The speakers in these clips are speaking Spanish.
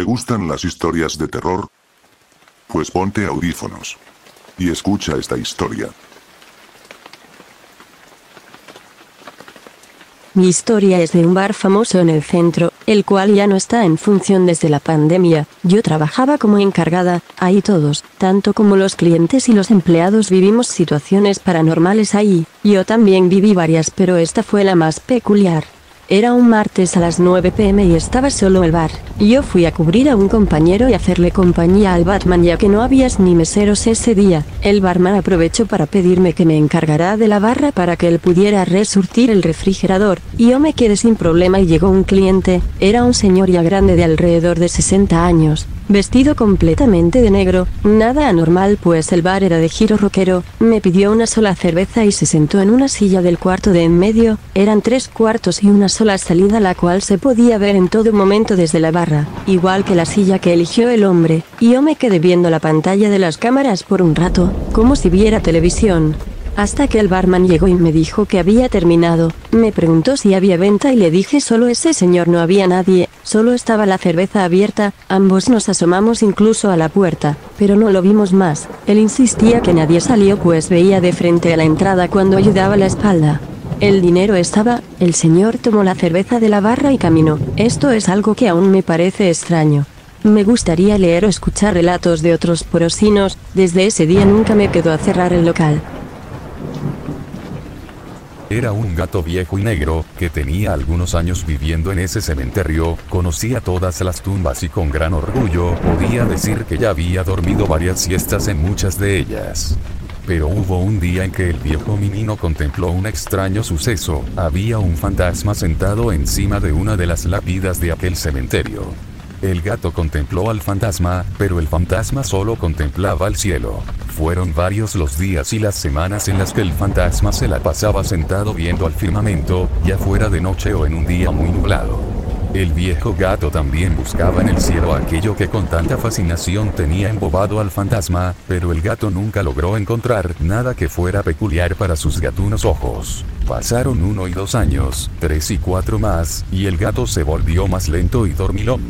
¿Te gustan las historias de terror? Pues ponte audífonos. Y escucha esta historia. Mi historia es de un bar famoso en el centro, el cual ya no está en función desde la pandemia. Yo trabajaba como encargada, ahí todos, tanto como los clientes y los empleados vivimos situaciones paranormales ahí. Yo también viví varias, pero esta fue la más peculiar. Era un martes a las 9 pm y estaba solo el bar. Yo fui a cubrir a un compañero y hacerle compañía al Batman ya que no habías ni meseros ese día. El barman aprovechó para pedirme que me encargara de la barra para que él pudiera resurtir el refrigerador. Y yo me quedé sin problema y llegó un cliente. Era un señor ya grande de alrededor de 60 años vestido completamente de negro, nada anormal pues el bar era de giro rockero, me pidió una sola cerveza y se sentó en una silla del cuarto de en medio, eran tres cuartos y una sola salida la cual se podía ver en todo momento desde la barra, igual que la silla que eligió el hombre, y yo me quedé viendo la pantalla de las cámaras por un rato, como si viera televisión. Hasta que el barman llegó y me dijo que había terminado, me preguntó si había venta y le dije solo ese señor no había nadie, solo estaba la cerveza abierta, ambos nos asomamos incluso a la puerta, pero no lo vimos más, él insistía que nadie salió pues veía de frente a la entrada cuando ayudaba la espalda. El dinero estaba, el señor tomó la cerveza de la barra y caminó, esto es algo que aún me parece extraño. Me gustaría leer o escuchar relatos de otros porosinos, desde ese día nunca me quedó a cerrar el local. Era un gato viejo y negro, que tenía algunos años viviendo en ese cementerio, conocía todas las tumbas y con gran orgullo podía decir que ya había dormido varias siestas en muchas de ellas. Pero hubo un día en que el viejo menino contempló un extraño suceso, había un fantasma sentado encima de una de las lápidas de aquel cementerio. El gato contempló al fantasma, pero el fantasma solo contemplaba el cielo. Fueron varios los días y las semanas en las que el fantasma se la pasaba sentado viendo al firmamento, ya fuera de noche o en un día muy nublado. El viejo gato también buscaba en el cielo aquello que con tanta fascinación tenía embobado al fantasma, pero el gato nunca logró encontrar nada que fuera peculiar para sus gatunos ojos. Pasaron uno y dos años, tres y cuatro más, y el gato se volvió más lento y dormilón.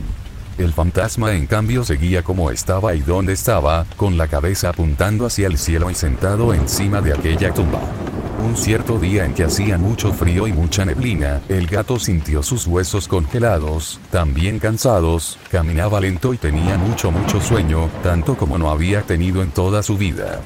El fantasma en cambio seguía como estaba y donde estaba, con la cabeza apuntando hacia el cielo y sentado encima de aquella tumba. Un cierto día en que hacía mucho frío y mucha neblina, el gato sintió sus huesos congelados, también cansados, caminaba lento y tenía mucho mucho sueño, tanto como no había tenido en toda su vida.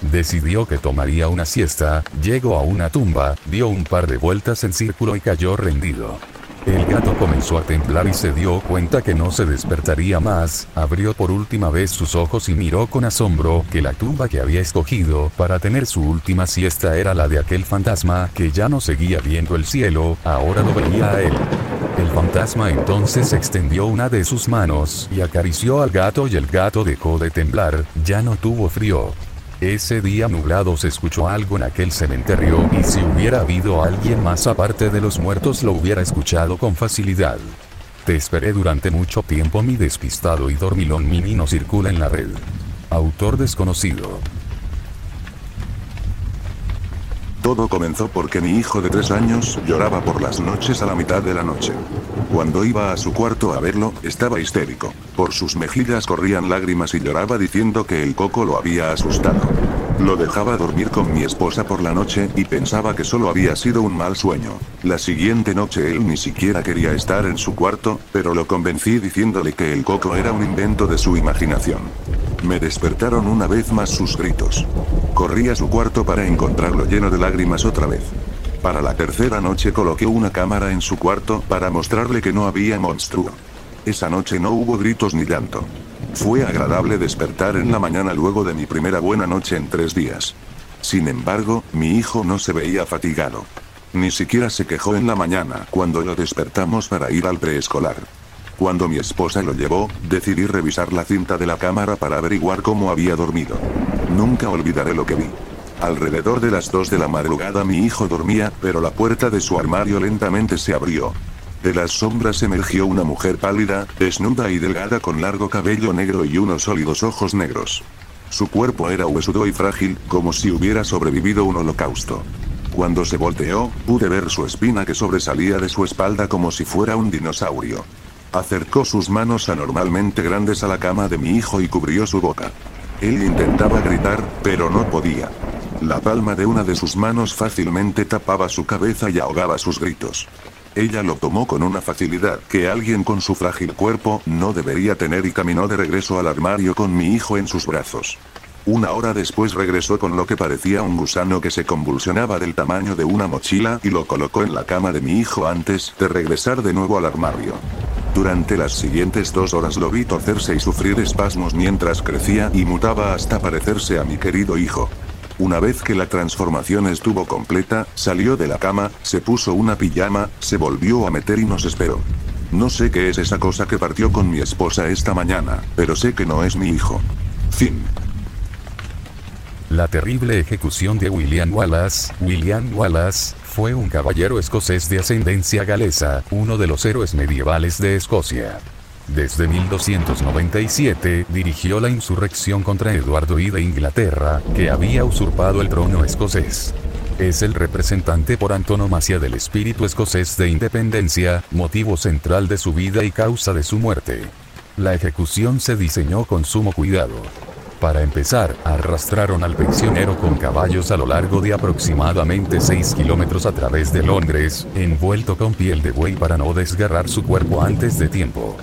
Decidió que tomaría una siesta, llegó a una tumba, dio un par de vueltas en círculo y cayó rendido. El gato comenzó a temblar y se dio cuenta que no se despertaría más, abrió por última vez sus ojos y miró con asombro que la tumba que había escogido para tener su última siesta era la de aquel fantasma que ya no seguía viendo el cielo, ahora lo veía a él. El fantasma entonces extendió una de sus manos y acarició al gato y el gato dejó de temblar, ya no tuvo frío. Ese día nublado se escuchó algo en aquel cementerio y si hubiera habido alguien más aparte de los muertos lo hubiera escuchado con facilidad. Te esperé durante mucho tiempo mi despistado y dormilón mini no circula en la red. Autor desconocido. Todo comenzó porque mi hijo de tres años lloraba por las noches a la mitad de la noche. Cuando iba a su cuarto a verlo, estaba histérico. Por sus mejillas corrían lágrimas y lloraba diciendo que el coco lo había asustado. Lo dejaba dormir con mi esposa por la noche y pensaba que solo había sido un mal sueño. La siguiente noche él ni siquiera quería estar en su cuarto, pero lo convencí diciéndole que el coco era un invento de su imaginación. Me despertaron una vez más sus gritos. Corrí a su cuarto para encontrarlo lleno de lágrimas otra vez. Para la tercera noche coloqué una cámara en su cuarto para mostrarle que no había monstruo. Esa noche no hubo gritos ni llanto. Fue agradable despertar en la mañana luego de mi primera buena noche en tres días. Sin embargo, mi hijo no se veía fatigado. Ni siquiera se quejó en la mañana cuando lo despertamos para ir al preescolar. Cuando mi esposa lo llevó, decidí revisar la cinta de la cámara para averiguar cómo había dormido. Nunca olvidaré lo que vi. Alrededor de las 2 de la madrugada mi hijo dormía, pero la puerta de su armario lentamente se abrió. De las sombras emergió una mujer pálida, desnuda y delgada con largo cabello negro y unos sólidos ojos negros. Su cuerpo era huesudo y frágil, como si hubiera sobrevivido un holocausto. Cuando se volteó, pude ver su espina que sobresalía de su espalda como si fuera un dinosaurio. Acercó sus manos anormalmente grandes a la cama de mi hijo y cubrió su boca. Él intentaba gritar, pero no podía. La palma de una de sus manos fácilmente tapaba su cabeza y ahogaba sus gritos. Ella lo tomó con una facilidad que alguien con su frágil cuerpo no debería tener y caminó de regreso al armario con mi hijo en sus brazos. Una hora después regresó con lo que parecía un gusano que se convulsionaba del tamaño de una mochila y lo colocó en la cama de mi hijo antes de regresar de nuevo al armario. Durante las siguientes dos horas lo vi torcerse y sufrir espasmos mientras crecía y mutaba hasta parecerse a mi querido hijo. Una vez que la transformación estuvo completa, salió de la cama, se puso una pijama, se volvió a meter y nos esperó. No sé qué es esa cosa que partió con mi esposa esta mañana, pero sé que no es mi hijo. Fin. La terrible ejecución de William Wallace. William Wallace fue un caballero escocés de ascendencia galesa, uno de los héroes medievales de Escocia. Desde 1297 dirigió la insurrección contra Eduardo I de Inglaterra, que había usurpado el trono escocés. Es el representante por antonomasia del espíritu escocés de independencia, motivo central de su vida y causa de su muerte. La ejecución se diseñó con sumo cuidado. Para empezar, arrastraron al prisionero con caballos a lo largo de aproximadamente 6 kilómetros a través de Londres, envuelto con piel de buey para no desgarrar su cuerpo antes de tiempo.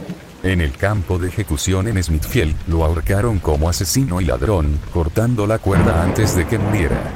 En el campo de ejecución en Smithfield, lo ahorcaron como asesino y ladrón, cortando la cuerda antes de que muriera.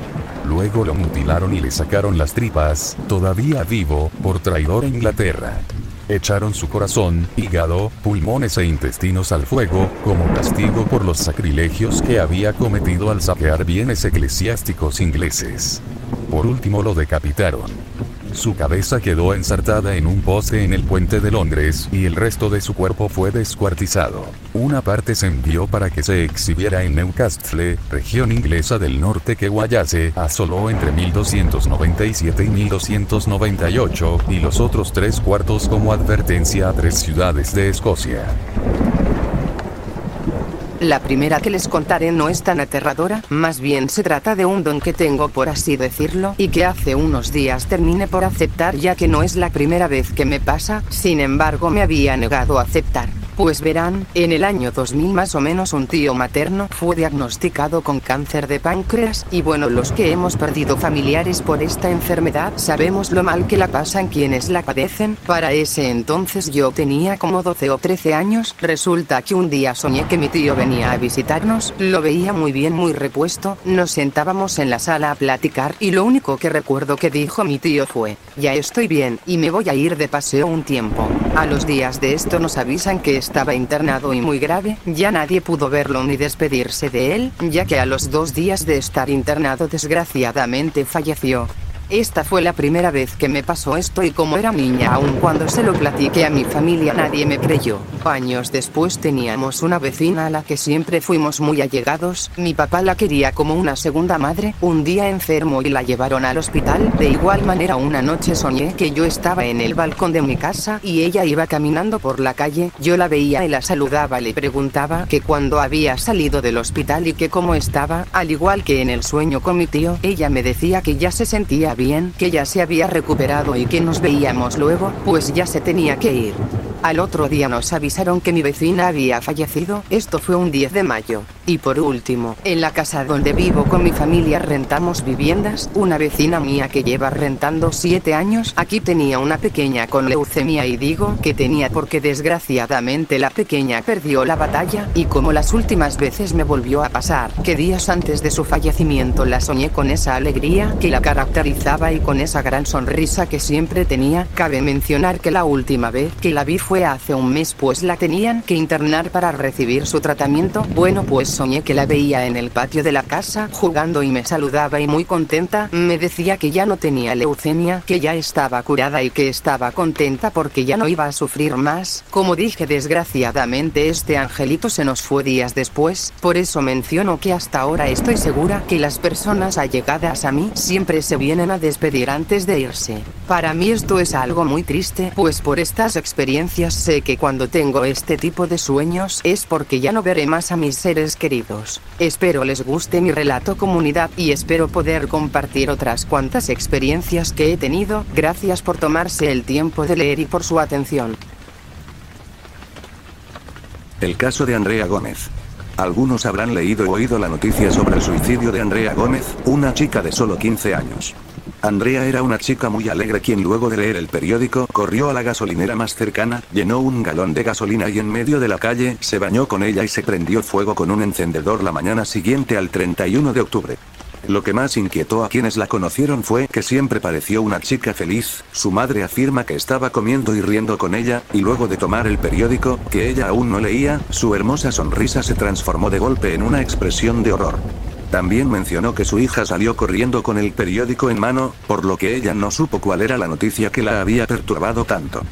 Luego lo mutilaron y le sacaron las tripas, todavía vivo, por traidor a Inglaterra. Echaron su corazón, hígado, pulmones e intestinos al fuego, como castigo por los sacrilegios que había cometido al saquear bienes eclesiásticos ingleses. Por último lo decapitaron. Su cabeza quedó ensartada en un poste en el puente de Londres y el resto de su cuerpo fue descuartizado. Una parte se envió para que se exhibiera en Newcastle, región inglesa del norte que Guayase asoló entre 1297 y 1298, y los otros tres cuartos como advertencia a tres ciudades de Escocia. La primera que les contaré no es tan aterradora, más bien se trata de un don que tengo por así decirlo, y que hace unos días terminé por aceptar ya que no es la primera vez que me pasa, sin embargo me había negado a aceptar. Pues verán, en el año 2000 más o menos un tío materno fue diagnosticado con cáncer de páncreas, y bueno, los que hemos perdido familiares por esta enfermedad sabemos lo mal que la pasan quienes la padecen. Para ese entonces yo tenía como 12 o 13 años, resulta que un día soñé que mi tío venía a visitarnos, lo veía muy bien, muy repuesto, nos sentábamos en la sala a platicar y lo único que recuerdo que dijo mi tío fue, ya estoy bien, y me voy a ir de paseo un tiempo. A los días de esto nos avisan que estaba internado y muy grave, ya nadie pudo verlo ni despedirse de él, ya que a los dos días de estar internado desgraciadamente falleció. Esta fue la primera vez que me pasó esto y como era niña aún cuando se lo platiqué a mi familia nadie me creyó. Años después teníamos una vecina a la que siempre fuimos muy allegados, mi papá la quería como una segunda madre, un día enfermo y la llevaron al hospital, de igual manera una noche soñé que yo estaba en el balcón de mi casa y ella iba caminando por la calle, yo la veía y la saludaba, le preguntaba que cuando había salido del hospital y que cómo estaba, al igual que en el sueño con mi tío, ella me decía que ya se sentía bien, que ya se había recuperado y que nos veíamos luego, pues ya se tenía que ir. Al otro día nos avisaron que mi vecina había fallecido, esto fue un 10 de mayo. Y por último, en la casa donde vivo con mi familia rentamos viviendas, una vecina mía que lleva rentando 7 años, aquí tenía una pequeña con leucemia y digo que tenía porque desgraciadamente la pequeña perdió la batalla, y como las últimas veces me volvió a pasar, que días antes de su fallecimiento la soñé con esa alegría que la caracterizaba y con esa gran sonrisa que siempre tenía, cabe mencionar que la última vez que la vi fue hace un mes pues la tenían que internar para recibir su tratamiento, bueno pues soñé que la veía en el patio de la casa jugando y me saludaba y muy contenta, me decía que ya no tenía leucemia, que ya estaba curada y que estaba contenta porque ya no iba a sufrir más, como dije desgraciadamente este angelito se nos fue días después, por eso menciono que hasta ahora estoy segura que las personas allegadas a mí siempre se vienen a despedir antes de irse. Para mí esto es algo muy triste, pues por estas experiencias sé que cuando tengo este tipo de sueños es porque ya no veré más a mis seres queridos, espero les guste mi relato comunidad y espero poder compartir otras cuantas experiencias que he tenido, gracias por tomarse el tiempo de leer y por su atención. El caso de Andrea Gómez. Algunos habrán leído o oído la noticia sobre el suicidio de Andrea Gómez, una chica de solo 15 años. Andrea era una chica muy alegre quien luego de leer el periódico corrió a la gasolinera más cercana, llenó un galón de gasolina y en medio de la calle se bañó con ella y se prendió fuego con un encendedor la mañana siguiente al 31 de octubre. Lo que más inquietó a quienes la conocieron fue que siempre pareció una chica feliz, su madre afirma que estaba comiendo y riendo con ella, y luego de tomar el periódico, que ella aún no leía, su hermosa sonrisa se transformó de golpe en una expresión de horror. También mencionó que su hija salió corriendo con el periódico en mano, por lo que ella no supo cuál era la noticia que la había perturbado tanto.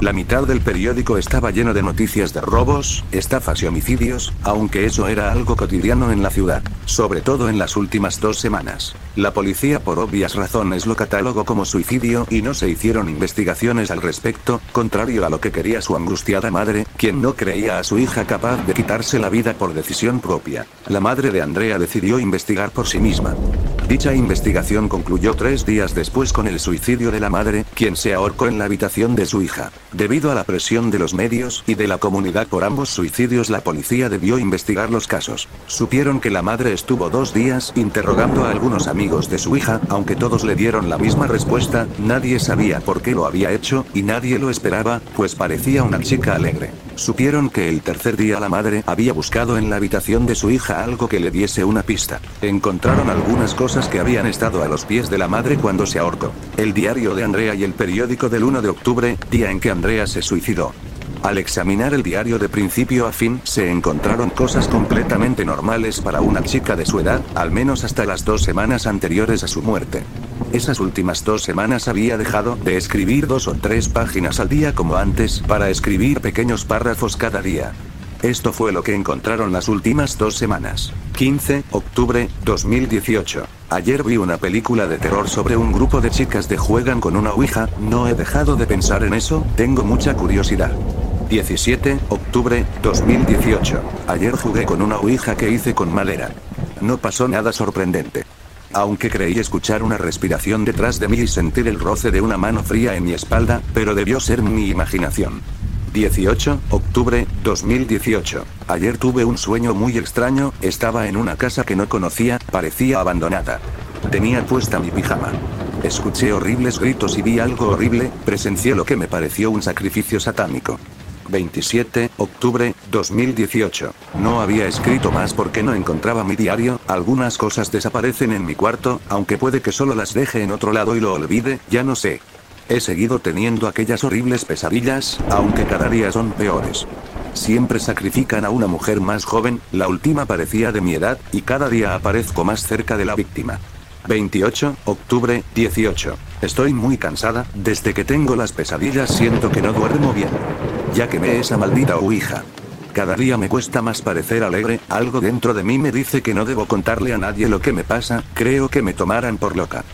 La mitad del periódico estaba lleno de noticias de robos, estafas y homicidios, aunque eso era algo cotidiano en la ciudad, sobre todo en las últimas dos semanas. La policía por obvias razones lo catalogó como suicidio y no se hicieron investigaciones al respecto, contrario a lo que quería su angustiada madre, quien no creía a su hija capaz de quitarse la vida por decisión propia. La madre de Andrea decidió investigar por sí misma. Dicha investigación concluyó tres días después con el suicidio de la madre, quien se ahorcó en la habitación de su hija. Debido a la presión de los medios y de la comunidad por ambos suicidios, la policía debió investigar los casos. Supieron que la madre estuvo dos días interrogando a algunos amigos de su hija, aunque todos le dieron la misma respuesta, nadie sabía por qué lo había hecho, y nadie lo esperaba, pues parecía una chica alegre. Supieron que el tercer día la madre había buscado en la habitación de su hija algo que le diese una pista. Encontraron algunas cosas que habían estado a los pies de la madre cuando se ahorcó. El diario de Andrea y el periódico del 1 de octubre, día en que Andrea se suicidó. Al examinar el diario de principio a fin, se encontraron cosas completamente normales para una chica de su edad, al menos hasta las dos semanas anteriores a su muerte. Esas últimas dos semanas había dejado de escribir dos o tres páginas al día como antes, para escribir pequeños párrafos cada día. Esto fue lo que encontraron las últimas dos semanas. 15, octubre, 2018. Ayer vi una película de terror sobre un grupo de chicas que juegan con una ouija, no he dejado de pensar en eso, tengo mucha curiosidad. 17, octubre, 2018. Ayer jugué con una ouija que hice con madera. No pasó nada sorprendente. Aunque creí escuchar una respiración detrás de mí y sentir el roce de una mano fría en mi espalda, pero debió ser mi imaginación. 18, octubre, 2018. Ayer tuve un sueño muy extraño, estaba en una casa que no conocía, parecía abandonada. Tenía puesta mi pijama. Escuché horribles gritos y vi algo horrible, presencié lo que me pareció un sacrificio satánico. 27, octubre, 2018. No había escrito más porque no encontraba mi diario, algunas cosas desaparecen en mi cuarto, aunque puede que solo las deje en otro lado y lo olvide, ya no sé. He seguido teniendo aquellas horribles pesadillas, aunque cada día son peores. Siempre sacrifican a una mujer más joven, la última parecía de mi edad, y cada día aparezco más cerca de la víctima. 28, octubre, 18. Estoy muy cansada, desde que tengo las pesadillas siento que no duermo bien. Ya que me esa maldita ouija. Cada día me cuesta más parecer alegre, algo dentro de mí me dice que no debo contarle a nadie lo que me pasa, creo que me tomaran por loca.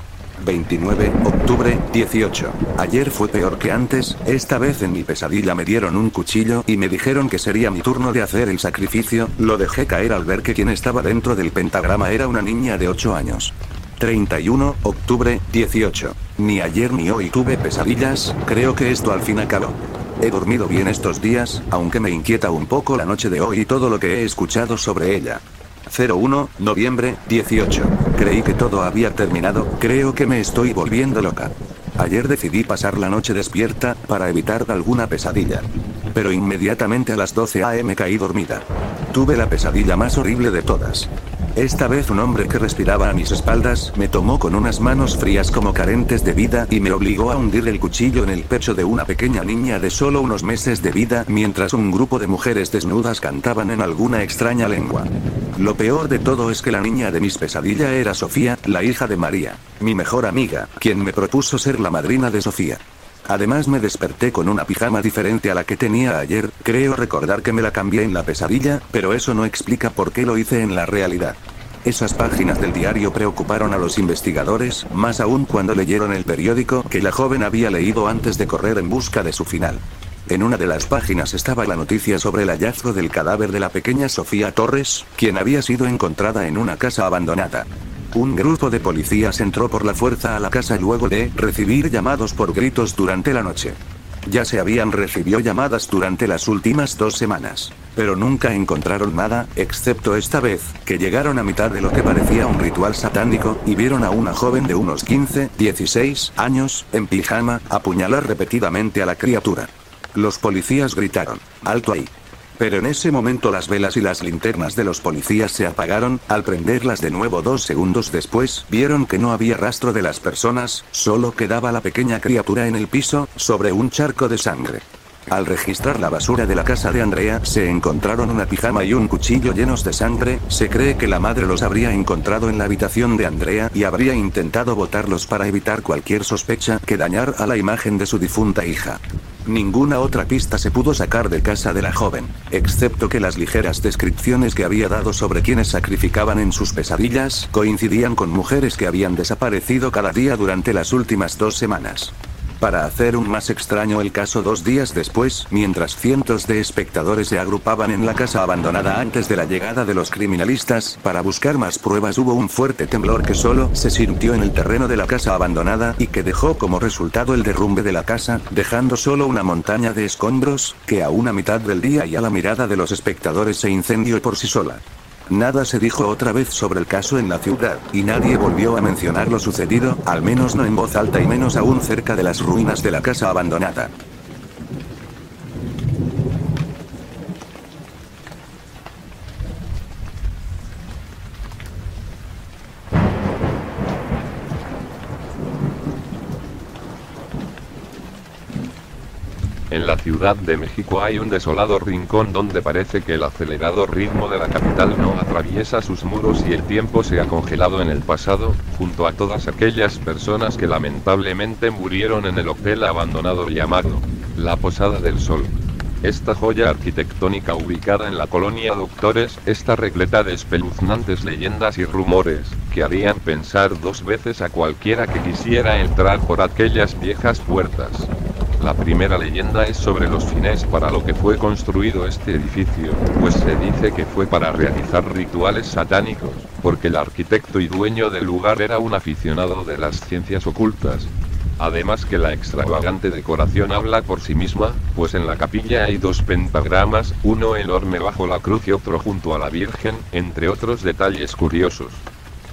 29, octubre, 18. Ayer fue peor que antes, esta vez en mi pesadilla me dieron un cuchillo y me dijeron que sería mi turno de hacer el sacrificio, lo dejé caer al ver que quien estaba dentro del pentagrama era una niña de 8 años. 31, octubre, 18. Ni ayer ni hoy tuve pesadillas, creo que esto al fin acabó. He dormido bien estos días, aunque me inquieta un poco la noche de hoy y todo lo que he escuchado sobre ella. 01, noviembre, 18. Creí que todo había terminado, creo que me estoy volviendo loca. Ayer decidí pasar la noche despierta, para evitar alguna pesadilla. Pero inmediatamente a las 12 am caí dormida. Tuve la pesadilla más horrible de todas. Esta vez un hombre que respiraba a mis espaldas me tomó con unas manos frías como carentes de vida y me obligó a hundir el cuchillo en el pecho de una pequeña niña de solo unos meses de vida mientras un grupo de mujeres desnudas cantaban en alguna extraña lengua. Lo peor de todo es que la niña de mis pesadillas era Sofía, la hija de María, mi mejor amiga, quien me propuso ser la madrina de Sofía. Además me desperté con una pijama diferente a la que tenía ayer, creo recordar que me la cambié en la pesadilla, pero eso no explica por qué lo hice en la realidad. Esas páginas del diario preocuparon a los investigadores, más aún cuando leyeron el periódico que la joven había leído antes de correr en busca de su final. En una de las páginas estaba la noticia sobre el hallazgo del cadáver de la pequeña Sofía Torres, quien había sido encontrada en una casa abandonada. Un grupo de policías entró por la fuerza a la casa luego de recibir llamados por gritos durante la noche. Ya se habían recibido llamadas durante las últimas dos semanas. pero nunca encontraron nada, excepto esta vez, que llegaron a mitad de lo que parecía un ritual satánico, y vieron a una joven de unos 15, 16 años, en pijama, apuñalar repetidamente a la criatura. Los policías gritaron, alto ahí. Pero en ese momento las velas y las linternas de los policías se apagaron, al prenderlas de nuevo dos segundos después, vieron que no había rastro de las personas, solo quedaba la pequeña criatura en el piso, sobre un charco de sangre. Al registrar la basura de la casa de Andrea, se encontraron una pijama y un cuchillo llenos de sangre, se cree que la madre los habría encontrado en la habitación de Andrea y habría intentado botarlos para evitar cualquier sospecha que dañar a la imagen de su difunta hija. Ninguna otra pista se pudo sacar de casa de la joven, excepto que las ligeras descripciones que había dado sobre quienes sacrificaban en sus pesadillas coincidían con mujeres que habían desaparecido cada día durante las últimas dos semanas. Para hacer un más extraño el caso dos días después, mientras cientos de espectadores se agrupaban en la casa abandonada antes de la llegada de los criminalistas, para buscar más pruebas hubo un fuerte temblor que solo se sintió en el terreno de la casa abandonada y que dejó como resultado el derrumbe de la casa, dejando solo una montaña de escombros, que a una mitad del día y a la mirada de los espectadores se incendió por sí sola. Nada se dijo otra vez sobre el caso en la ciudad, y nadie volvió a mencionar lo sucedido, al menos no en voz alta y menos aún cerca de las ruinas de la casa abandonada. En la Ciudad de México hay un desolado rincón donde parece que el acelerado ritmo de la capital no atraviesa sus muros y el tiempo se ha congelado en el pasado, junto a todas aquellas personas que lamentablemente murieron en el hotel abandonado llamado La Posada del Sol. Esta joya arquitectónica ubicada en la colonia Doctores está repleta de espeluznantes leyendas y rumores, que harían pensar dos veces a cualquiera que quisiera entrar por aquellas viejas puertas. La primera leyenda es sobre los fines para lo que fue construido este edificio, pues se dice que fue para realizar rituales satánicos, porque el arquitecto y dueño del lugar era un aficionado de las ciencias ocultas. Además que la extravagante decoración habla por sí misma, pues en la capilla hay dos pentagramas, uno enorme bajo la cruz y otro junto a la Virgen, entre otros detalles curiosos.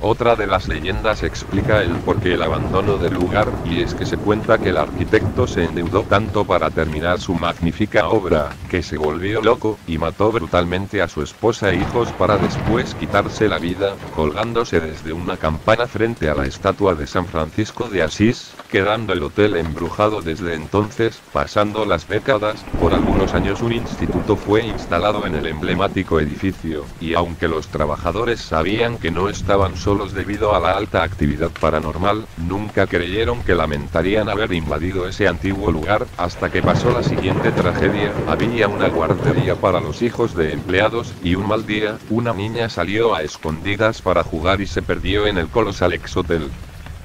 Otra de las leyendas explica el porqué el abandono del lugar, y es que se cuenta que el arquitecto se endeudó tanto para terminar su magnífica obra, que se volvió loco, y mató brutalmente a su esposa e hijos para después quitarse la vida, colgándose desde una campana frente a la estatua de San Francisco de Asís, quedando el hotel embrujado desde entonces, pasando las décadas, por algunos años un instituto fue instalado en el emblemático edificio, y aunque los trabajadores sabían que no estaban solos debido a la alta actividad paranormal, nunca creyeron que lamentarían haber invadido ese antiguo lugar, hasta que pasó la siguiente tragedia, había una guardería para los hijos de empleados, y un mal día, una niña salió a escondidas para jugar y se perdió en el colosal ex hotel.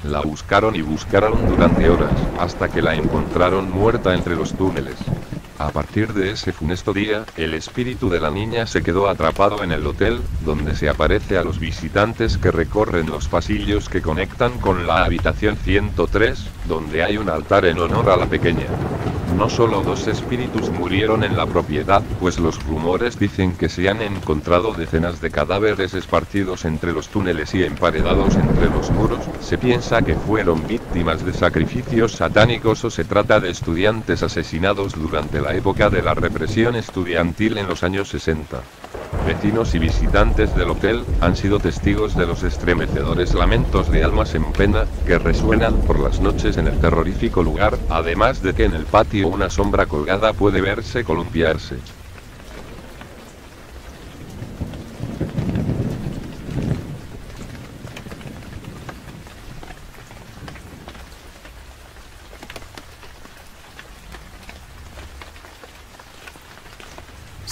La buscaron y buscaron durante horas, hasta que la encontraron muerta entre los túneles. A partir de ese funesto día, el espíritu de la niña se quedó atrapado en el hotel, donde se aparece a los visitantes que recorren los pasillos que conectan con la habitación 103, donde hay un altar en honor a la pequeña. No solo dos espíritus murieron en la propiedad, pues los rumores dicen que se han encontrado decenas de cadáveres esparcidos entre los túneles y emparedados entre los muros, se piensa que fueron víctimas de sacrificios satánicos o se trata de estudiantes asesinados durante la época de la represión estudiantil en los años 60. Vecinos y visitantes del hotel han sido testigos de los estremecedores lamentos de almas en pena que resuenan por las noches en el terrorífico lugar, además de que en el patio una sombra colgada puede verse columpiarse.